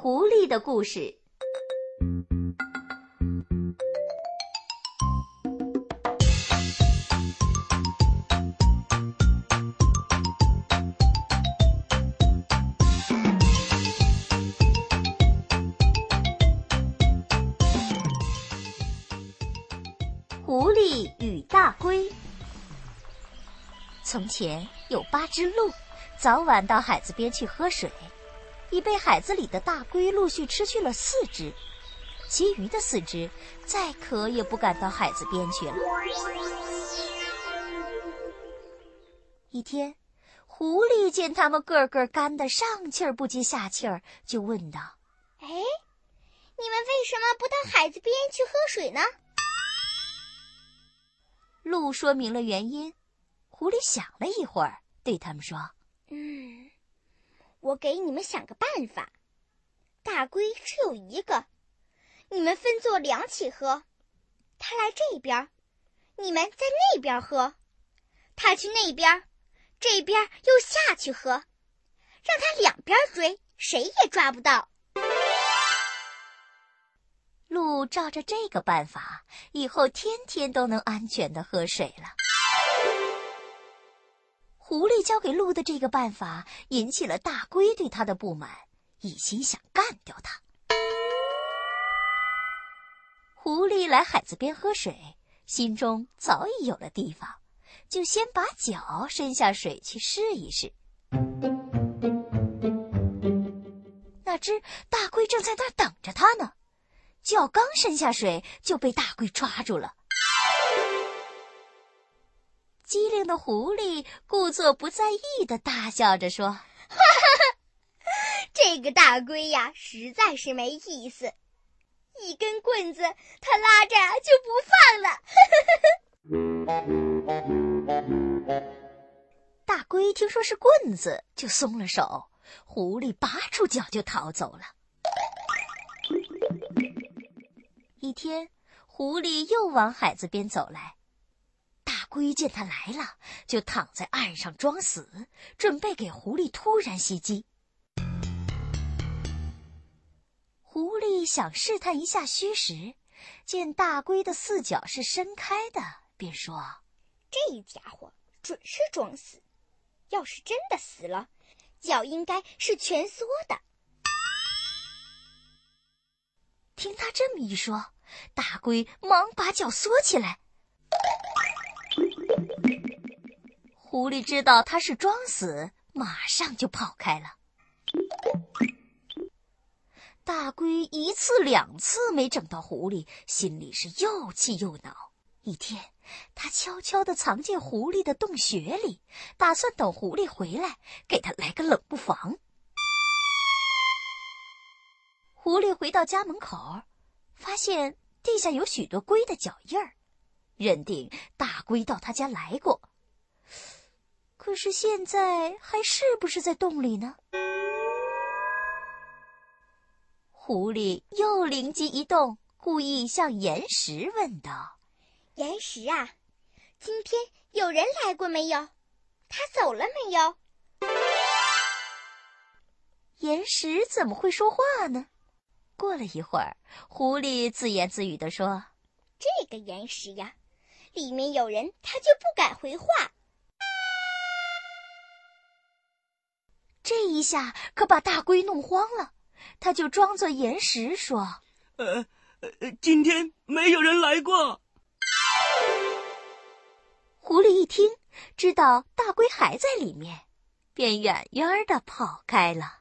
狐狸的故事。狐狸与大龟。从前有八只鹿，早晚到海子边去喝水，已被海子里的大龟陆续吃去了四只，其余的四只再渴也不敢到海子边去了。一天，狐狸见他们个个干得上气儿不接下气儿，就问道：“哎，你们为什么不到海子边去喝水呢？”鹿说明了原因，狐狸想了一会儿，对他们说：“嗯，我给你们想个办法。大龟只有一个，你们分作两起喝。他来这边，你们在那边喝；他去那边，这边又下去喝，让他两边追，谁也抓不到。”鹿照着这个办法，以后天天都能安全的喝水了。狐狸教给鹿的这个办法，引起了大龟对他的不满，一心想干掉他。狐狸来海子边喝水，心中早已有了地方，就先把脚伸下水去试一试。哪知大龟正在那儿等着他呢。脚刚伸下水，就被大龟抓住了。机灵的狐狸故作不在意的大笑着说：“哈哈，这个大龟呀，实在是没意思，一根棍子它拉着就不放了。”大龟听说是棍子，就松了手，狐狸拔出脚就逃走了。一天，狐狸又往海子边走来，大龟见他来了，就躺在岸上装死，准备给狐狸突然袭击。狐狸想试探一下虚实，见大龟的四脚是伸开的，便说：“这家伙准是装死，要是真的死了，脚应该是蜷缩的。”听他这么一说，大龟忙把脚缩起来。狐狸知道他是装死，马上就跑开了。大龟一次两次没整到狐狸，心里是又气又恼。一天，他悄悄地藏进狐狸的洞穴里，打算等狐狸回来，给他来个冷不防。狐狸回到家门口，发现地下有许多龟的脚印儿，认定大龟到他家来过。可是现在还是不是在洞里呢？狐狸又灵机一动，故意向岩石问道：“岩石啊，今天有人来过没有？他走了没有？”岩石怎么会说话呢？过了一会儿，狐狸自言自语地说：“这个岩石呀，里面有人，他就不敢回话。”这一下可把大龟弄慌了，他就装作岩石说：“呃，呃今天没有人来过。”狐狸一听，知道大龟还在里面，便远远的跑开了。